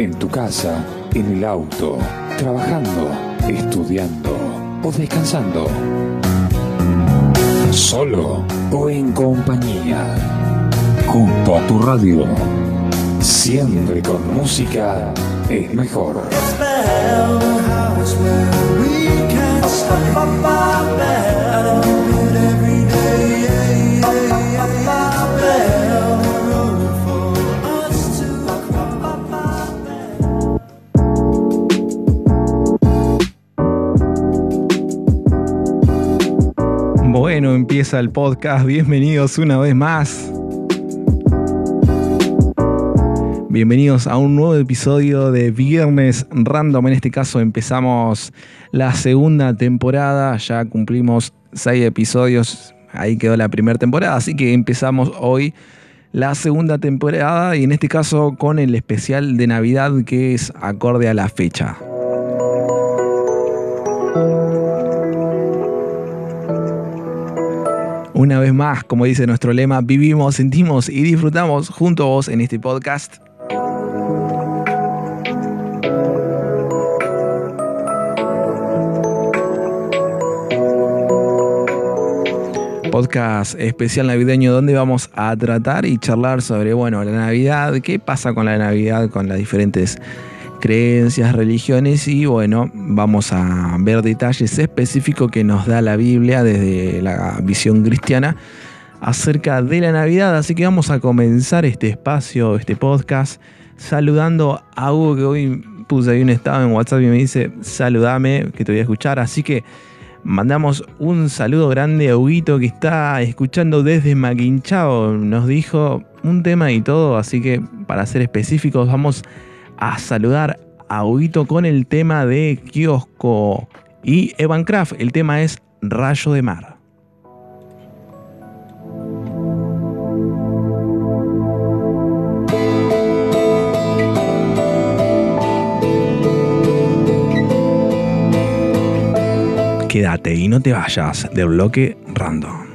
En tu casa, en el auto, trabajando, estudiando o descansando. Solo o en compañía. Junto a tu radio. Siempre con música es mejor. Empieza el podcast. Bienvenidos una vez más. Bienvenidos a un nuevo episodio de Viernes Random. En este caso empezamos la segunda temporada. Ya cumplimos seis episodios. Ahí quedó la primera temporada. Así que empezamos hoy la segunda temporada y en este caso con el especial de Navidad que es acorde a la fecha. Una vez más, como dice nuestro lema, vivimos, sentimos y disfrutamos junto a vos en este podcast. Podcast especial navideño donde vamos a tratar y charlar sobre, bueno, la Navidad, qué pasa con la Navidad, con las diferentes creencias, religiones y bueno, vamos a ver detalles específicos que nos da la Biblia desde la visión cristiana acerca de la Navidad. Así que vamos a comenzar este espacio, este podcast, saludando a Hugo que hoy puse ahí un estado en WhatsApp y me dice, saludame, que te voy a escuchar. Así que mandamos un saludo grande a Huguito que está escuchando desde Maquinchao. Nos dijo un tema y todo, así que para ser específicos vamos a saludar a Huguito con el tema de Kiosco y Evan Craft. El tema es Rayo de Mar. Quédate y no te vayas del bloque random.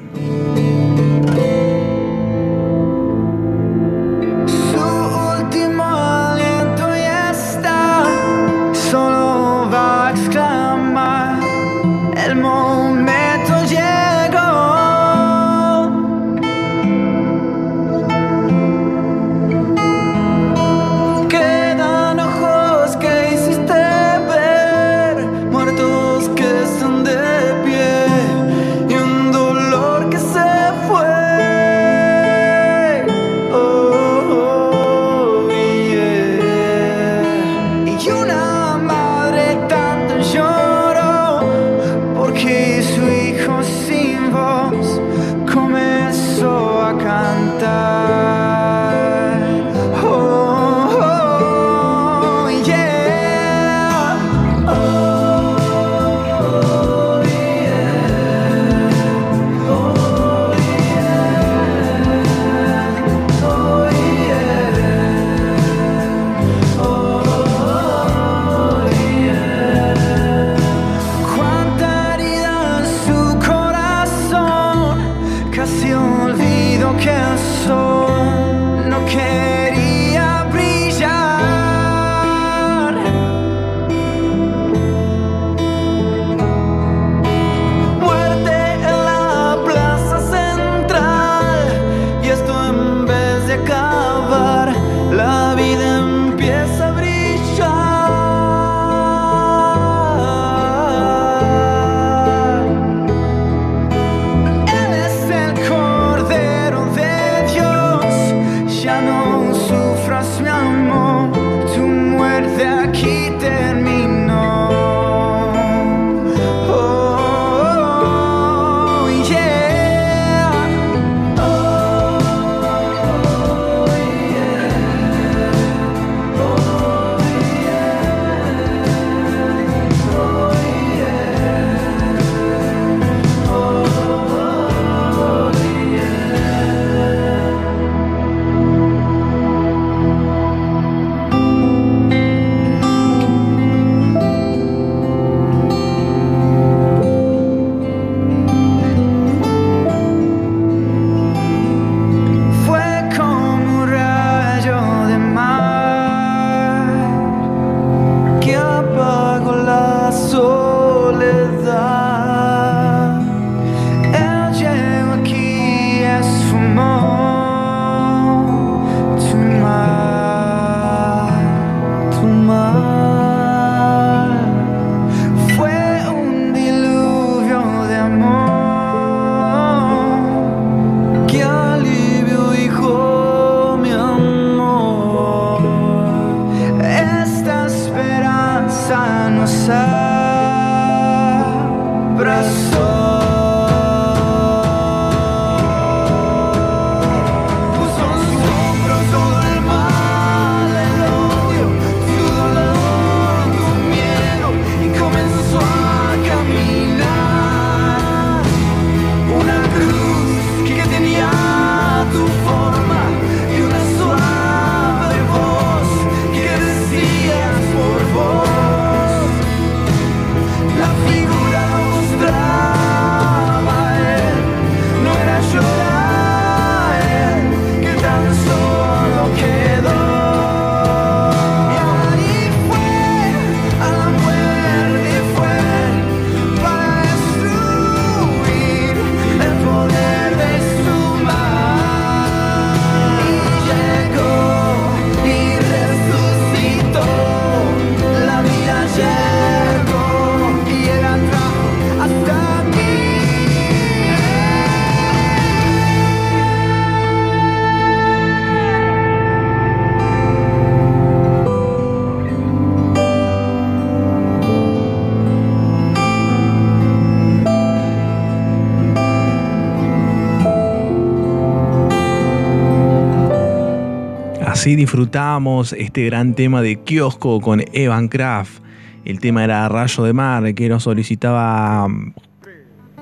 Así disfrutamos este gran tema de kiosco con Evan Kraft. El tema era Rayo de Mar, que nos solicitaba um,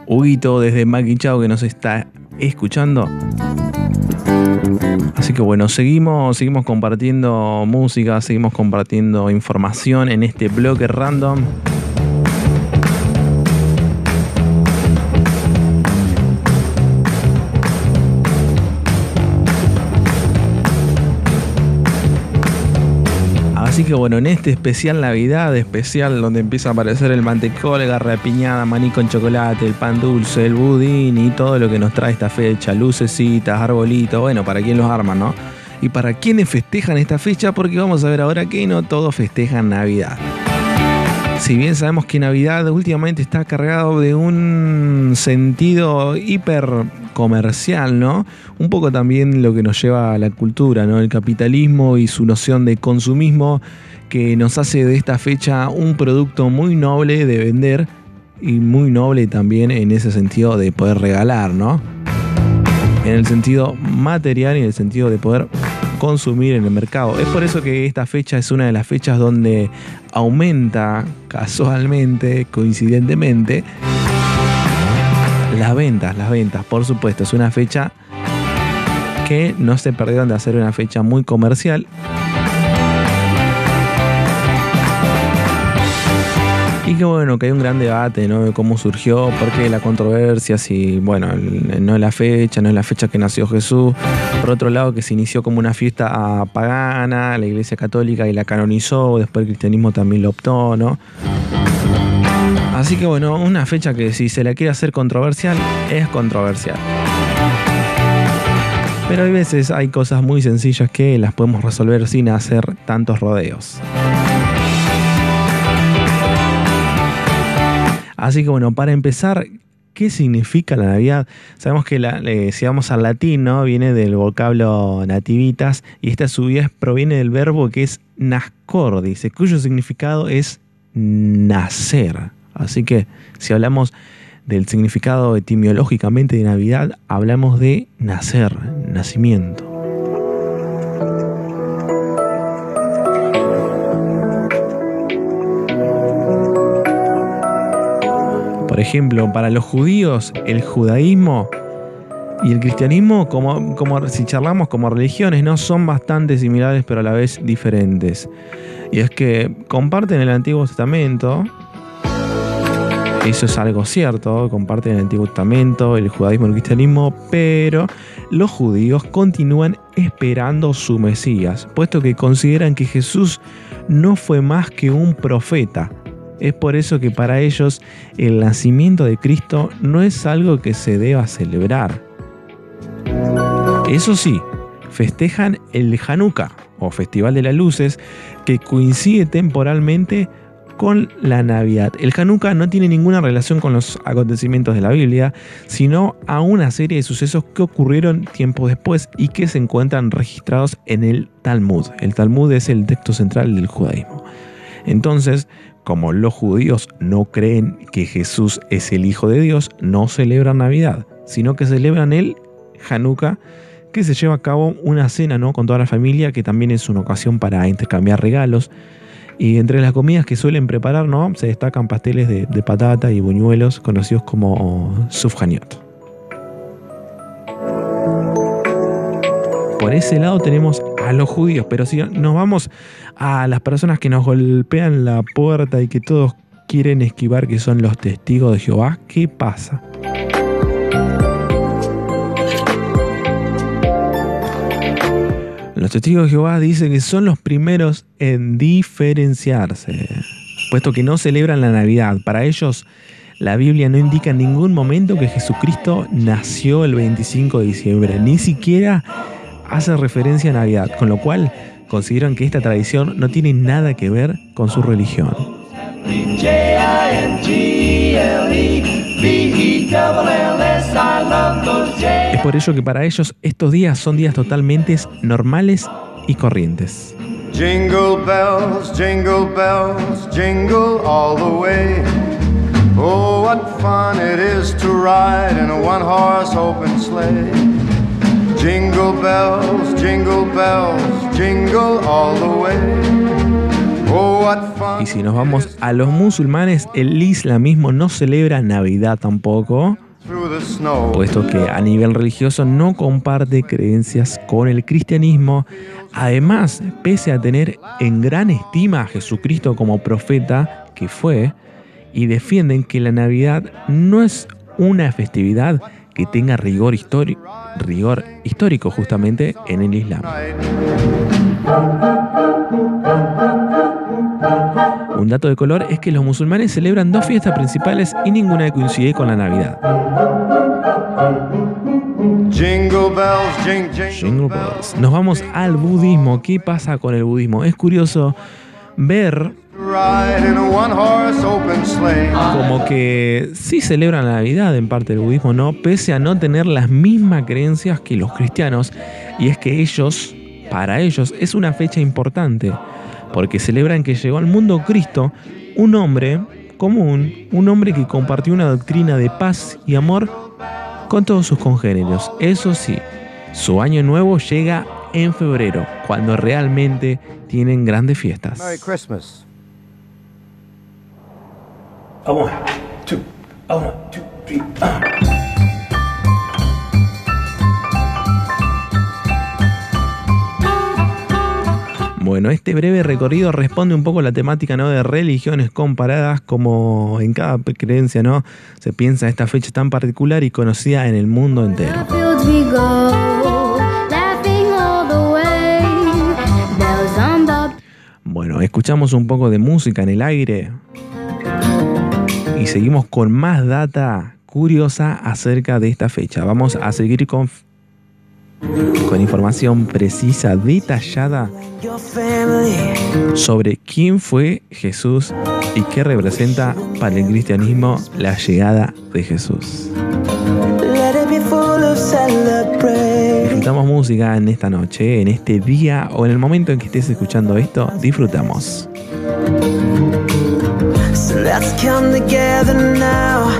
Huguito desde Maquichao que nos está escuchando. Así que bueno, seguimos, seguimos compartiendo música, seguimos compartiendo información en este bloque random. Así que bueno, en este especial Navidad, especial donde empieza a aparecer el mantecol, garra piñada, maní con chocolate, el pan dulce, el budín y todo lo que nos trae esta fecha, lucecitas, arbolitos, bueno, para quién los arma, ¿no? Y para quienes festejan esta fecha, porque vamos a ver ahora que no todos festejan Navidad. Si bien sabemos que Navidad últimamente está cargado de un sentido hiper comercial, ¿no? Un poco también lo que nos lleva a la cultura, ¿no? El capitalismo y su noción de consumismo que nos hace de esta fecha un producto muy noble de vender y muy noble también en ese sentido de poder regalar, ¿no? En el sentido material y en el sentido de poder consumir en el mercado. Es por eso que esta fecha es una de las fechas donde aumenta casualmente, coincidentemente, las ventas, las ventas, por supuesto, es una fecha que no se perdieron de hacer una fecha muy comercial. Y que bueno, que hay un gran debate, ¿no? De cómo surgió, por qué la controversia, si, bueno, no es la fecha, no es la fecha que nació Jesús. Por otro lado, que se inició como una fiesta pagana, la iglesia católica y la canonizó, después el cristianismo también lo optó, ¿no? Así que bueno, una fecha que si se la quiere hacer controversial, es controversial. Pero hay veces hay cosas muy sencillas que las podemos resolver sin hacer tantos rodeos. Así que bueno, para empezar, ¿qué significa la Navidad? Sabemos que la, si vamos al latín, viene del vocablo nativitas y esta subida proviene del verbo que es nascor, cuyo significado es nacer. Así que si hablamos del significado etimológicamente de Navidad, hablamos de nacer, nacimiento. Por ejemplo, para los judíos, el judaísmo y el cristianismo, como, si charlamos como religiones, ¿no? son bastante similares pero a la vez diferentes. Y es que comparten el Antiguo Testamento, eso es algo cierto, comparten el Antiguo Testamento, el judaísmo y el cristianismo, pero los judíos continúan esperando su Mesías, puesto que consideran que Jesús no fue más que un profeta. Es por eso que para ellos el nacimiento de Cristo no es algo que se deba celebrar. Eso sí, festejan el Hanukkah o Festival de las Luces, que coincide temporalmente con la Navidad. El Hanukkah no tiene ninguna relación con los acontecimientos de la Biblia, sino a una serie de sucesos que ocurrieron tiempo después y que se encuentran registrados en el Talmud. El Talmud es el texto central del judaísmo. Entonces, como los judíos no creen que Jesús es el Hijo de Dios, no celebran Navidad, sino que celebran el Hanukkah, que se lleva a cabo una cena ¿no? con toda la familia, que también es una ocasión para intercambiar regalos. Y entre las comidas que suelen preparar, ¿no? Se destacan pasteles de, patata y buñuelos conocidos como sufjaniot. Por ese lado tenemos a los judíos, pero si nos vamos a las personas que nos golpean la puerta y que todos quieren esquivar, que son los testigos de Jehová, ¿qué pasa? Los testigos de Jehová dicen que son los primeros en diferenciarse, puesto que no celebran la Navidad. Para ellos, la Biblia no indica en ningún momento que Jesucristo nació el 25 de diciembre, ni siquiera hace referencia a Navidad, con lo cual consideran que esta tradición no tiene nada que ver con su religión. Es por ello que para ellos estos días son días totalmente normales y corrientes. Jingle bells, jingle bells, jingle all the way. Oh, what fun it is to ride in a one horse open sleigh. Jingle bells, jingle bells, jingle all the way. Oh. Y si nos vamos a los musulmanes, el islamismo no celebra Navidad tampoco, puesto que a nivel religioso no comparte creencias con el cristianismo. Además, pese a tener en gran estima a Jesucristo como profeta que fue, y defienden que la Navidad no es una festividad que tenga rigor, histori- rigor histórico justamente en el Islam. Un dato de color es que los musulmanes celebran dos fiestas principales y ninguna coincide con la Navidad. Jingle bells, jing, jingle, Jingle bells. Nos vamos al budismo. ¿Qué pasa con el budismo? Es curioso ver Como que sí celebran la Navidad en parte del budismo, ¿no? Pese a no tener las mismas creencias que los cristianos. Y es que ellos, para ellos, es una fecha importante. Porque celebran que llegó al mundo Cristo, un hombre común, un hombre que compartió una doctrina de paz y amor con todos sus congéneros. Eso sí, su año nuevo llega en febrero, cuando realmente tienen grandes fiestas. Merry Christmas. A one, two, a one, two, three, ah. Bueno, este breve recorrido responde un poco a la temática ¿no? de religiones comparadas, como en cada creencia ¿no? se piensa esta fecha tan particular y conocida en el mundo entero. Bueno, escuchamos un poco de música en el aire y seguimos con más data curiosa acerca de esta fecha. Vamos a seguir con, con información precisa, detallada sobre quién fue Jesús y qué representa para el cristianismo la llegada de Jesús. Disfrutamos música en esta noche, en este día o en el momento en que estés escuchando esto, disfrutamos. Let's come together now.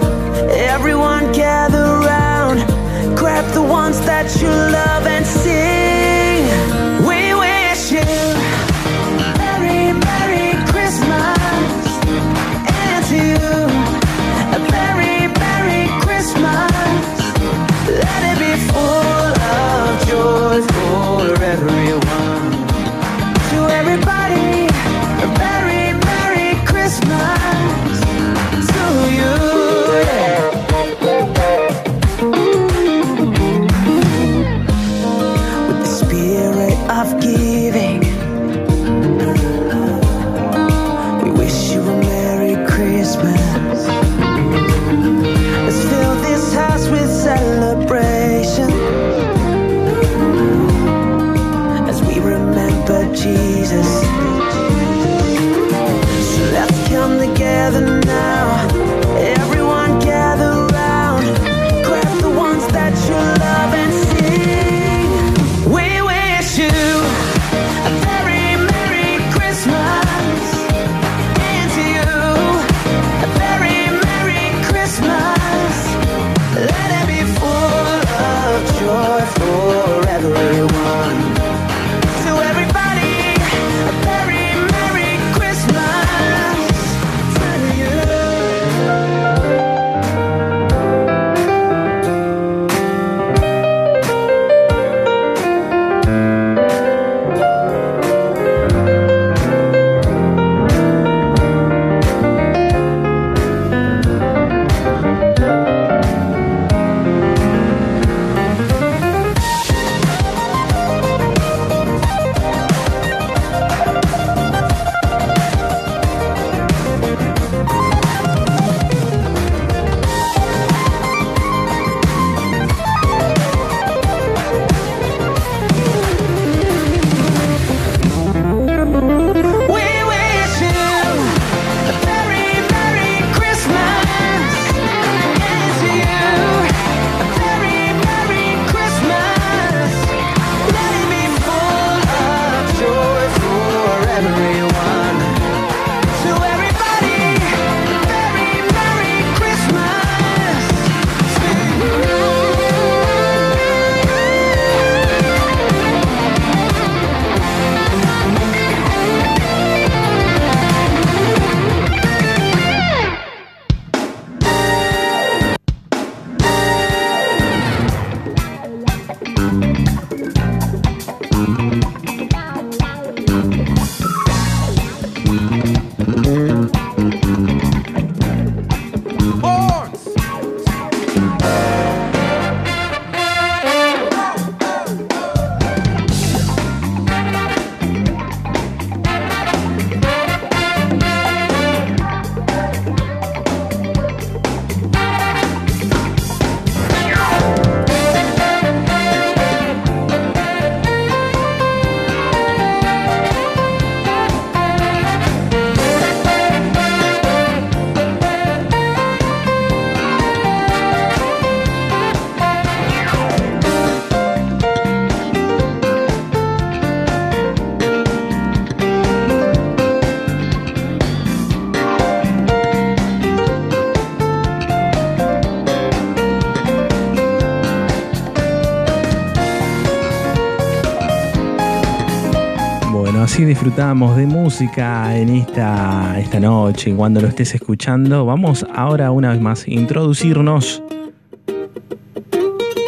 Así disfrutamos de música en esta, esta noche, cuando lo estés escuchando. Vamos ahora una vez más a introducirnos,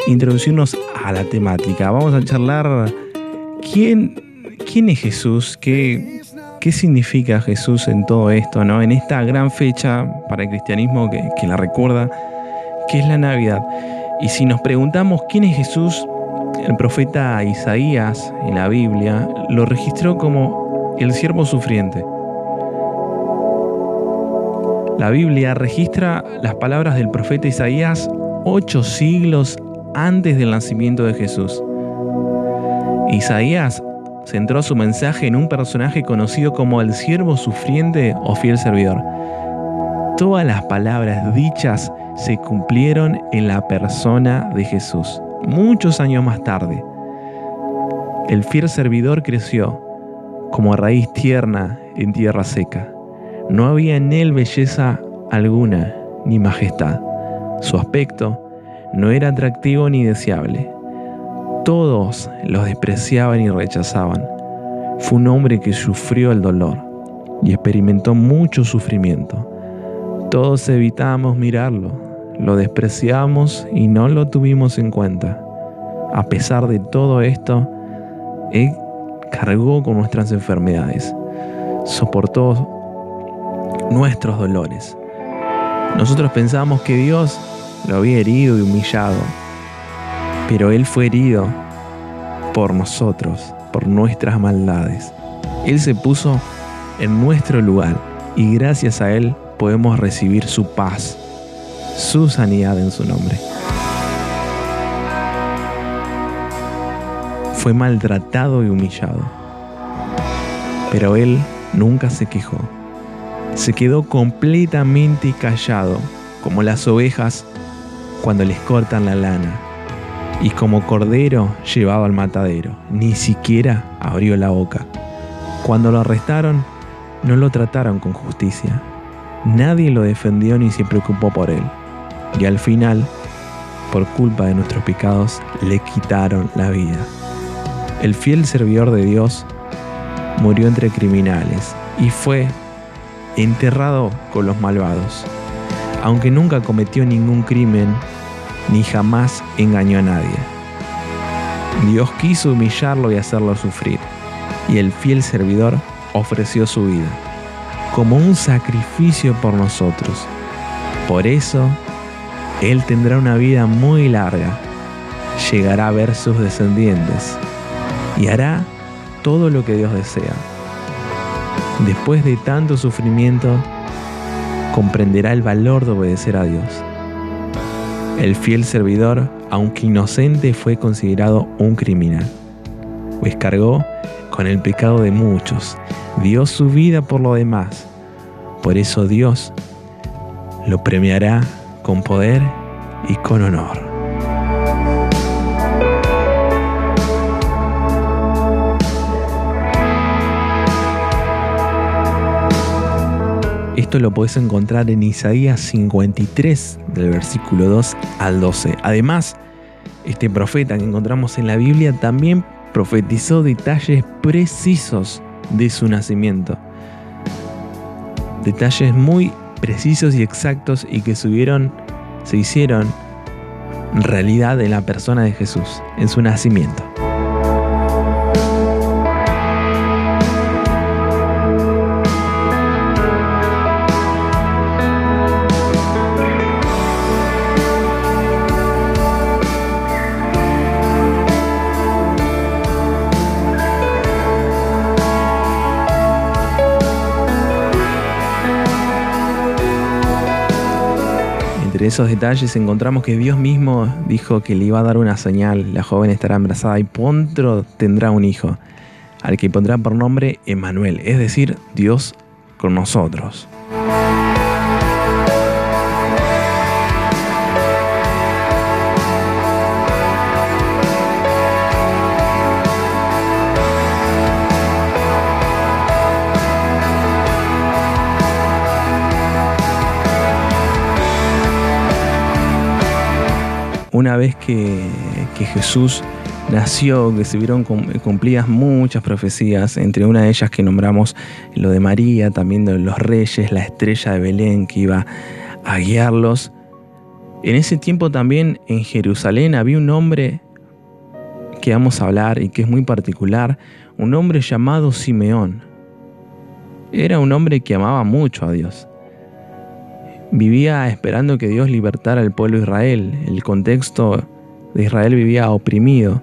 introducirnos a la temática. Vamos a charlar quién, quién es Jesús, qué, qué significa Jesús en todo esto, ¿no? En esta gran fecha para el cristianismo que, que la recuerda, que es la Navidad. Y si nos preguntamos quién es Jesús, el profeta Isaías en la Biblia lo registró como el siervo sufriente. La Biblia registra las palabras del profeta Isaías ocho siglos antes del nacimiento de Jesús. Isaías centró su mensaje en un personaje conocido como el siervo sufriente o fiel servidor. Todas las palabras dichas se cumplieron en la persona de Jesús. Muchos años más tarde, el fiel servidor creció como raíz tierna en tierra seca. No había en él belleza alguna ni majestad. Su aspecto no era atractivo ni deseable. Todos los despreciaban y rechazaban. Fue un hombre que sufrió el dolor y experimentó mucho sufrimiento. Todos evitamos mirarlo, lo despreciamos y no lo tuvimos en cuenta. A pesar de todo esto, Él cargó con nuestras enfermedades, soportó nuestros dolores. Nosotros pensamos que Dios lo había herido y humillado, pero Él fue herido por nosotros, por nuestras maldades. Él se puso en nuestro lugar y gracias a Él podemos recibir su paz, su sanidad en su nombre. Fue maltratado y humillado, pero Él nunca se quejó. Se quedó completamente callado, como las ovejas cuando les cortan la lana, y como cordero llevado al matadero. Ni siquiera abrió la boca. Cuando lo arrestaron, no lo trataron con justicia. Nadie lo defendió ni se preocupó por él. Y al final, por culpa de nuestros pecados, le quitaron la vida. El fiel servidor de Dios murió entre criminales y fue enterrado con los malvados, aunque nunca cometió ningún crimen ni jamás engañó a nadie. Dios quiso humillarlo y hacerlo sufrir, y el fiel servidor ofreció su vida como un sacrificio por nosotros. Por eso, Él tendrá una vida muy larga, llegará a ver sus descendientes y hará todo lo que Dios desea. Después de tanto sufrimiento, comprenderá el valor de obedecer a Dios. El fiel servidor, aunque inocente, fue considerado un criminal, pues cargó con el pecado de muchos, dio su vida por lo demás. Por eso Dios lo premiará con poder y con honor. Esto lo puedes encontrar en Isaías 53, del versículo 2 al 12. Además, este profeta que encontramos en la Biblia también profetizó detalles precisos de su nacimiento. Detalles muy precisos y exactos y que subieron, se hicieron realidad en la persona de Jesús, en su nacimiento. Entre esos detalles encontramos que Dios mismo dijo que le iba a dar una señal, la joven estará embarazada y pronto tendrá un hijo, al que pondrá por nombre Emmanuel, es decir, Dios con nosotros. Una vez que, Jesús nació, que se vieron cum- cumplidas muchas profecías, entre una de ellas que nombramos lo de María, también de los reyes, la estrella de Belén que iba a guiarlos. En ese tiempo también en Jerusalén había un hombre que vamos a hablar y que es muy particular, un hombre llamado Simeón. Era un hombre que amaba mucho a Dios. Vivía esperando que Dios libertara al pueblo de Israel. El contexto de Israel vivía oprimido,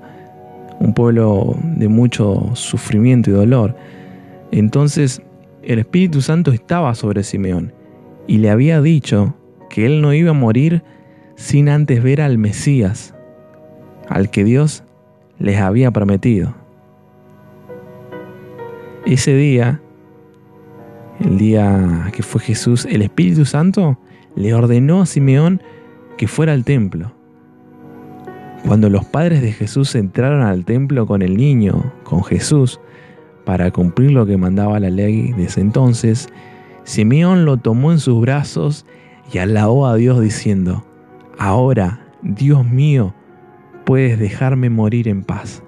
un pueblo de mucho sufrimiento y dolor. Entonces el Espíritu Santo estaba sobre Simeón y le había dicho que él no iba a morir sin antes ver al Mesías, al que Dios les había prometido. Ese día, el día que fue Jesús, el Espíritu Santo le ordenó a Simeón que fuera al templo. Cuando los padres de Jesús entraron al templo con el niño, con Jesús, para cumplir lo que mandaba la ley de ese entonces, Simeón lo tomó en sus brazos y alabó a Dios diciendo, Ahora, Dios mío, puedes dejarme morir en paz.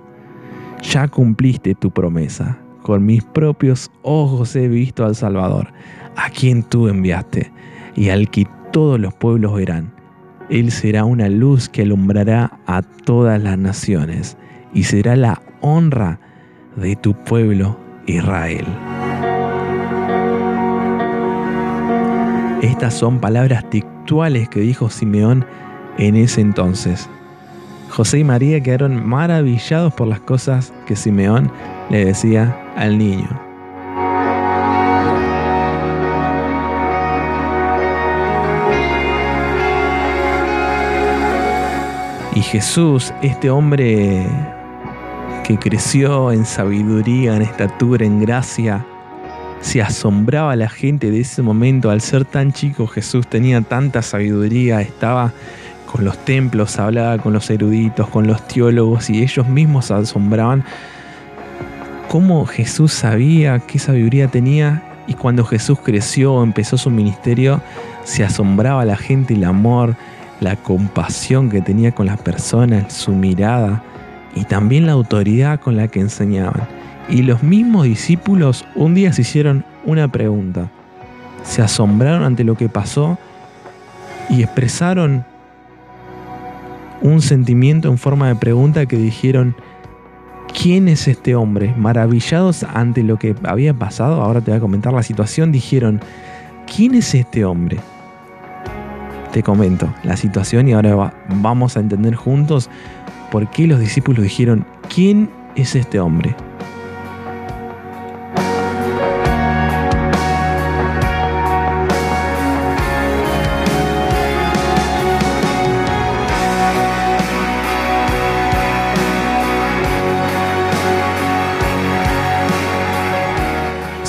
Ya cumpliste tu promesa. Con mis propios ojos he visto al Salvador, a quien tú enviaste, y al que todos los pueblos verán. Él será una luz que alumbrará a todas las naciones, y será la honra de tu pueblo Israel. Estas son palabras textuales que dijo Simeón en ese entonces. José y María quedaron maravillados por las cosas que Simeón le decía al niño. Y Jesús, este hombre que creció en sabiduría, en estatura, en gracia, se asombraba a la gente de ese momento. Al ser tan chico, Jesús tenía tanta sabiduría, estaba con los templos, hablaba con los eruditos, con los teólogos y ellos mismos se asombraban cómo Jesús sabía qué sabiduría tenía y cuando Jesús creció, empezó su ministerio, se asombraba la gente el amor, la compasión que tenía con las personas, su mirada y también la autoridad con la que enseñaban. Y los mismos discípulos un día se hicieron una pregunta. Se asombraron ante lo que pasó y expresaron un sentimiento en forma de pregunta que dijeron, ¿quién es este hombre? Maravillados ante lo que había pasado, ahora te voy a comentar la situación, dijeron, ¿quién es este hombre? Te comento la situación y ahora va- vamos a entender juntos por qué los discípulos dijeron, ¿quién es este hombre?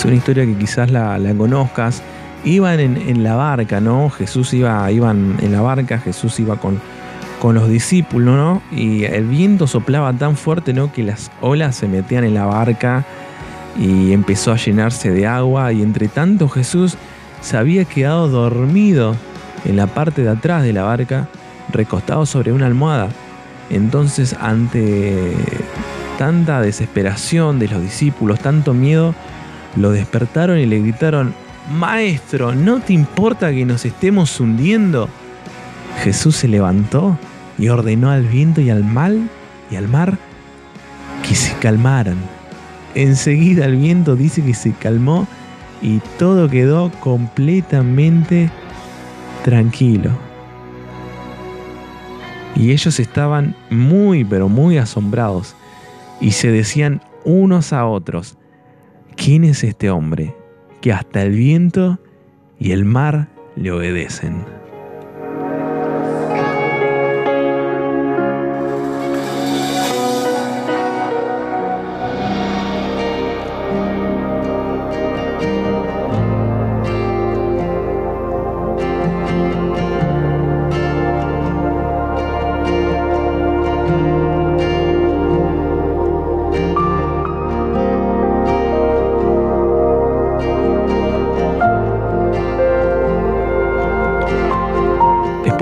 Una historia que quizás la, la conozcas. Iban en, en la barca, ¿no? Jesús iba, iban en la barca, Jesús iba con, con los discípulos, ¿no? Y el viento soplaba tan fuerte, ¿no? Que las olas se metían en la barca y empezó a llenarse de agua. Y entre tanto Jesús se había quedado dormido en la parte de atrás de la barca, recostado sobre una almohada. Entonces, ante tanta desesperación de los discípulos, tanto miedo, lo despertaron y le gritaron, Maestro, ¿no te importa que nos estemos hundiendo? Jesús se levantó y ordenó al viento y al mal y al mar que se calmaran. Enseguida el viento dice que se calmó y todo quedó completamente tranquilo. Y ellos estaban muy, pero muy asombrados y se decían unos a otros, ¿quién es este hombre que hasta el viento y el mar le obedecen?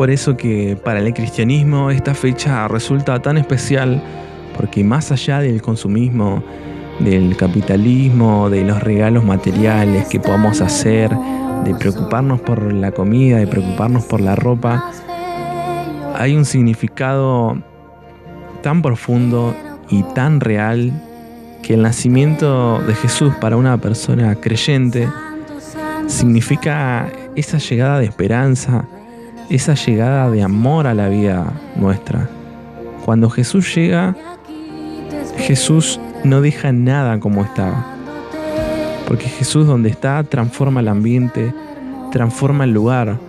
Por eso que para el cristianismo esta fecha resulta tan especial Porque más allá del consumismo, del capitalismo, de los regalos materiales que podamos hacer, de preocuparnos por la comida, de preocuparnos por la ropa, hay un significado tan profundo y tan real que el nacimiento de Jesús para una persona creyente significa esa llegada de esperanza, esa llegada de amor a la vida nuestra. Cuando Jesús llega, Jesús no deja nada como estaba. Porque Jesús donde está transforma el ambiente, transforma el lugar,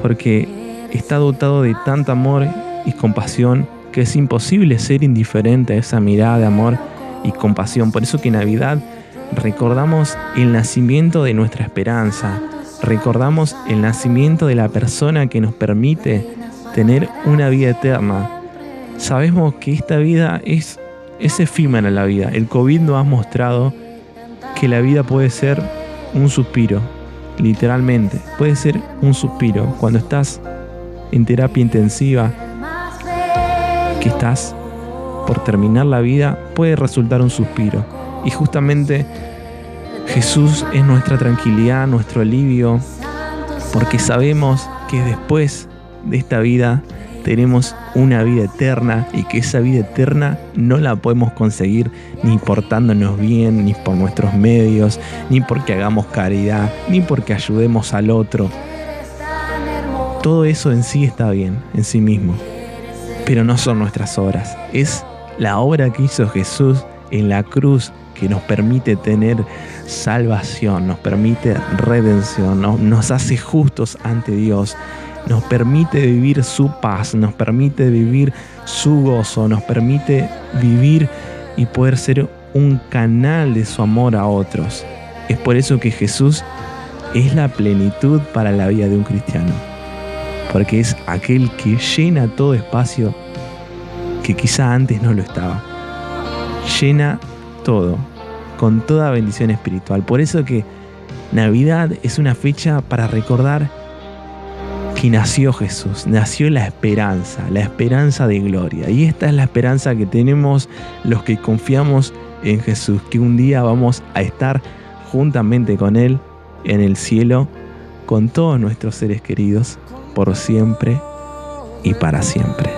porque está dotado de tanto amor y compasión que es imposible ser indiferente a esa mirada de amor y compasión. Por eso que en Navidad recordamos el nacimiento de nuestra esperanza, recordamos el nacimiento de la persona que nos permite tener una vida eterna. Sabemos que esta vida es, es efímera la vida. El COVID nos ha mostrado que la vida puede ser un suspiro, literalmente. Puede ser un suspiro. Cuando estás en terapia intensiva, que estás por terminar la vida, puede resultar un suspiro. Y justamente Jesús es nuestra tranquilidad, nuestro alivio, porque sabemos que después de esta vida tenemos una vida eterna y que esa vida eterna no la podemos conseguir ni portándonos bien, ni por nuestros medios, ni porque hagamos caridad, ni porque ayudemos al otro. Todo eso en sí está bien, en sí mismo, pero no son nuestras obras, es la obra que hizo Jesús en la cruz que nos permite tener salvación, nos permite redención, nos, hace justos ante Dios, nos permite vivir su paz, nos permite vivir su gozo, nos permite vivir y poder ser un canal de su amor a otros. Es por eso que Jesús es la plenitud para la vida de un cristiano, porque es aquel que llena todo espacio que quizá antes no lo estaba. Llena todo, con toda bendición espiritual. Por eso que Navidad es una fecha para recordar que nació Jesús, nació la esperanza, la esperanza de gloria. Y esta es la esperanza que tenemos los que confiamos en Jesús, que un día vamos a estar juntamente con Él en el cielo, con todos nuestros seres queridos, por siempre y para siempre.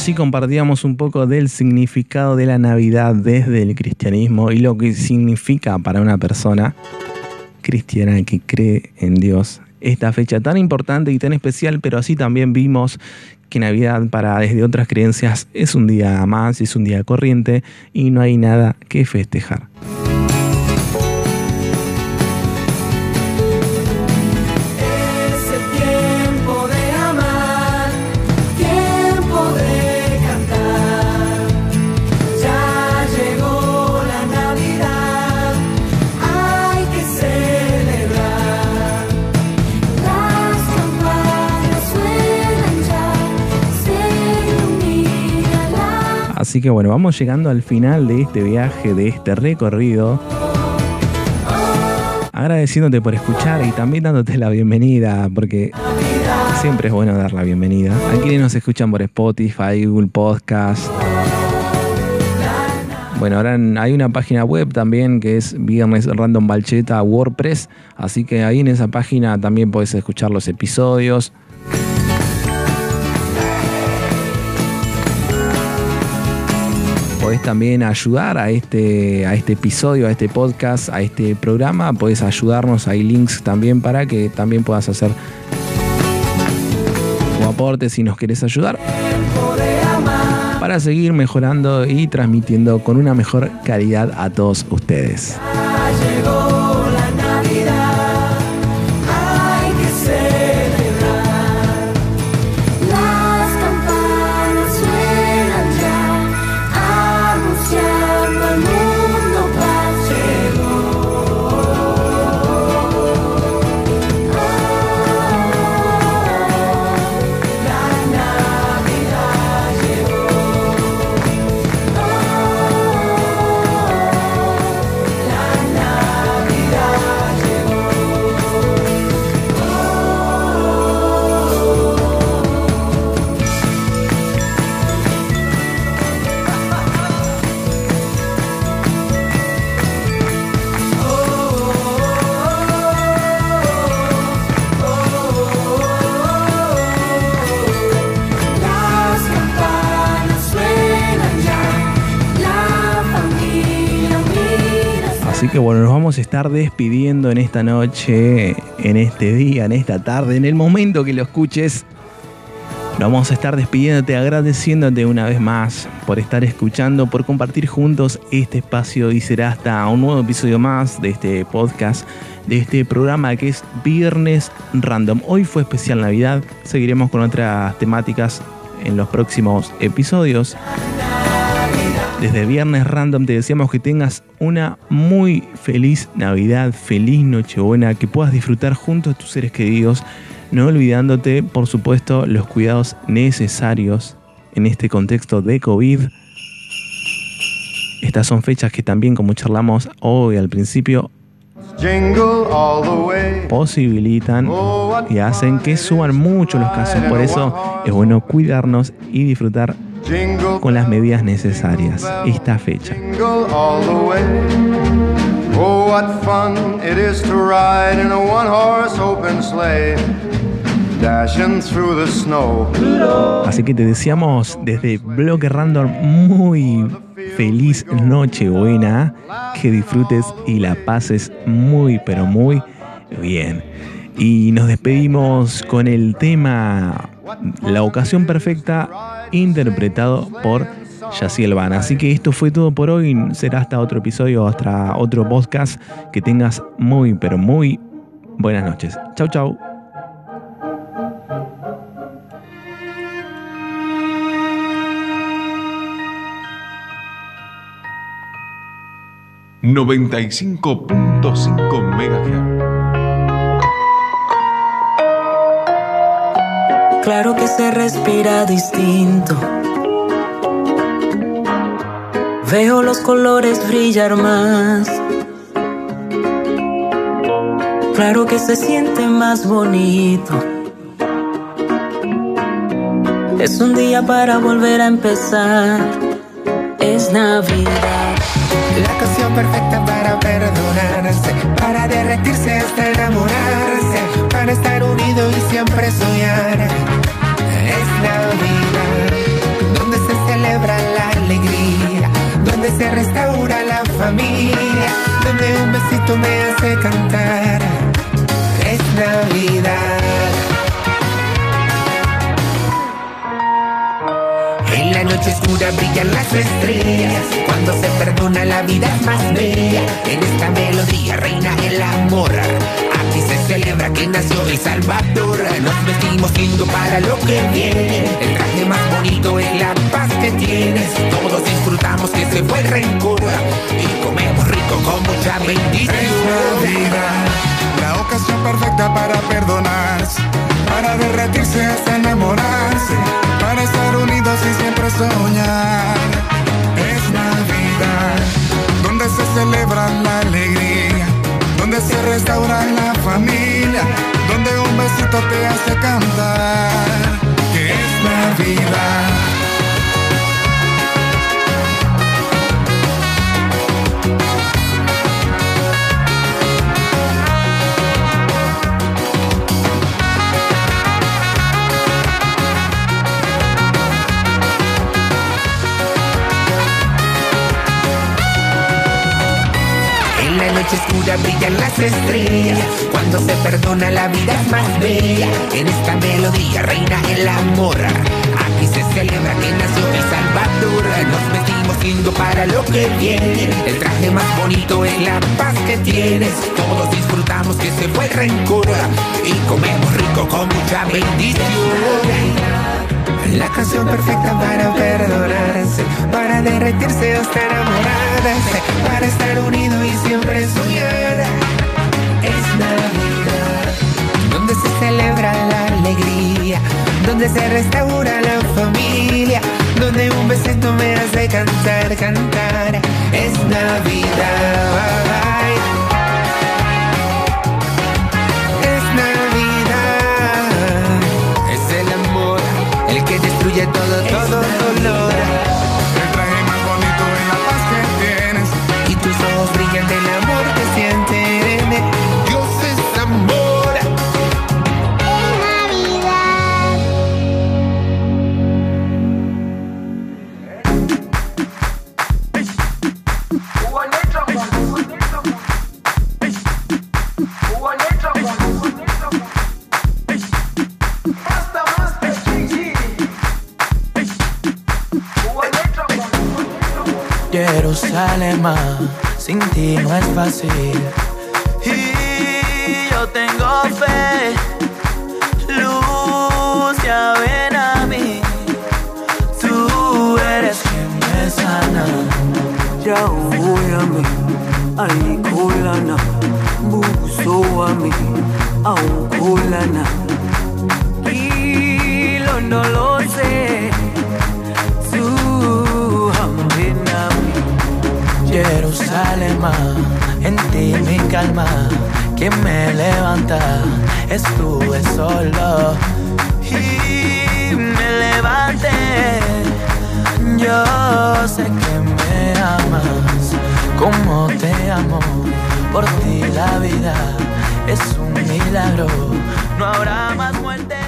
Así compartíamos un poco del significado de la Navidad desde el cristianismo y lo que significa para una persona cristiana que cree en Dios esta fecha tan importante y tan especial, pero así también vimos que Navidad para desde otras creencias es un día más, es un día corriente y no hay nada que festejar. Así que bueno, vamos llegando al final de este viaje, de este recorrido. Agradeciéndote por escuchar y también dándote la bienvenida, porque siempre es bueno dar la bienvenida. A quienes nos escuchan por Spotify, Google Podcast. Bueno, ahora hay una página web también que es Viernes Random Balcheta WordPress, así que ahí en esa página también puedes escuchar los episodios. Podés también ayudar a este, a este episodio, a este podcast, a este programa. Podés ayudarnos, hay links también para que también puedas hacer o aporte si nos querés ayudar para seguir mejorando y transmitiendo con una mejor calidad a todos ustedes. Así que bueno, nos vamos a estar despidiendo en esta noche, en este día, en esta tarde, en el momento que lo escuches. Nos vamos a estar despidiéndote, agradeciéndote una vez más por estar escuchando, por compartir juntos este espacio y será hasta un nuevo episodio más de este podcast, de este programa que es Viernes Random. Hoy fue especial Navidad, seguiremos con otras temáticas en los próximos episodios. Desde Viernes Random te deseamos que tengas una muy feliz Navidad, feliz Nochebuena, que puedas disfrutar junto a tus seres queridos, no olvidándote, por supuesto, los cuidados necesarios en este contexto de COVID. Estas son fechas que también, como charlamos hoy al principio, posibilitan y hacen que suban mucho los casos. Por eso es bueno cuidarnos y disfrutar con las medidas necesarias esta fecha. Oh. Así que te deseamos desde Bloque Random muy feliz Nochebuena, que disfrutes y la pases muy pero muy bien. Y nos despedimos con el tema La ocasión perfecta, interpretado por Yaciel Van. Así que esto fue todo por hoy. Será hasta otro episodio, hasta otro podcast. Que tengas muy pero muy buenas noches. Chau, chau. MHz Claro que se respira distinto. Veo los colores brillar más. Claro que se siente más bonito. Es un día para volver a empezar. Es Navidad. La canción perfecta para perdonarse, para derretirse hasta enamorarse, para estar unido y siempre soñar. Me hace cantar. Es Navidad. En la noche oscura brillan las estrellas. Cuando se perdona la vida es más bella. En esta melodía reina el amor. Celebra que nació el Salvador. Nos vestimos lindo para lo que viene. El traje más bonito es la paz que tienes. Todos disfrutamos que se fue el rencor. Y comemos rico con mucha bendición. La ocasión perfecta para perdonarse, para derretirse hasta enamorarse, para estar unidos y siempre soñar. Es Navidad, donde se celebra la alegría, donde se restaura la familia, donde un besito te hace cantar. Que es Navidad. En noche oscura brillan las estrellas. Cuando se perdona la vida es más bella. En esta melodía reina el amor. Aquí se celebra que nació El Salvador. Nos vestimos lindo para lo que viene. El traje más bonito es la paz que tienes. Todos disfrutamos que se fue el rencor. Y comemos rico con mucha bendición. La canción perfecta para perdonarse, para derretirse o estar enamorarse, para estar unido y siempre soñar. Es Navidad, donde se celebra la alegría, donde se restaura la familia, donde un besito me hace cantar, cantar. Es Navidad. Que destruye todo, todo Sin ti no es fácil. Y yo tengo fe, luz ya ven a mí. Tú eres quien me sana. Ya uyami alikulana buso wami aukulana hilo no lo En ti mi calma, quien me levanta, estuve solo y me levanté. Yo sé que me amas, como te amo, por ti la vida es un milagro, no habrá más muerte.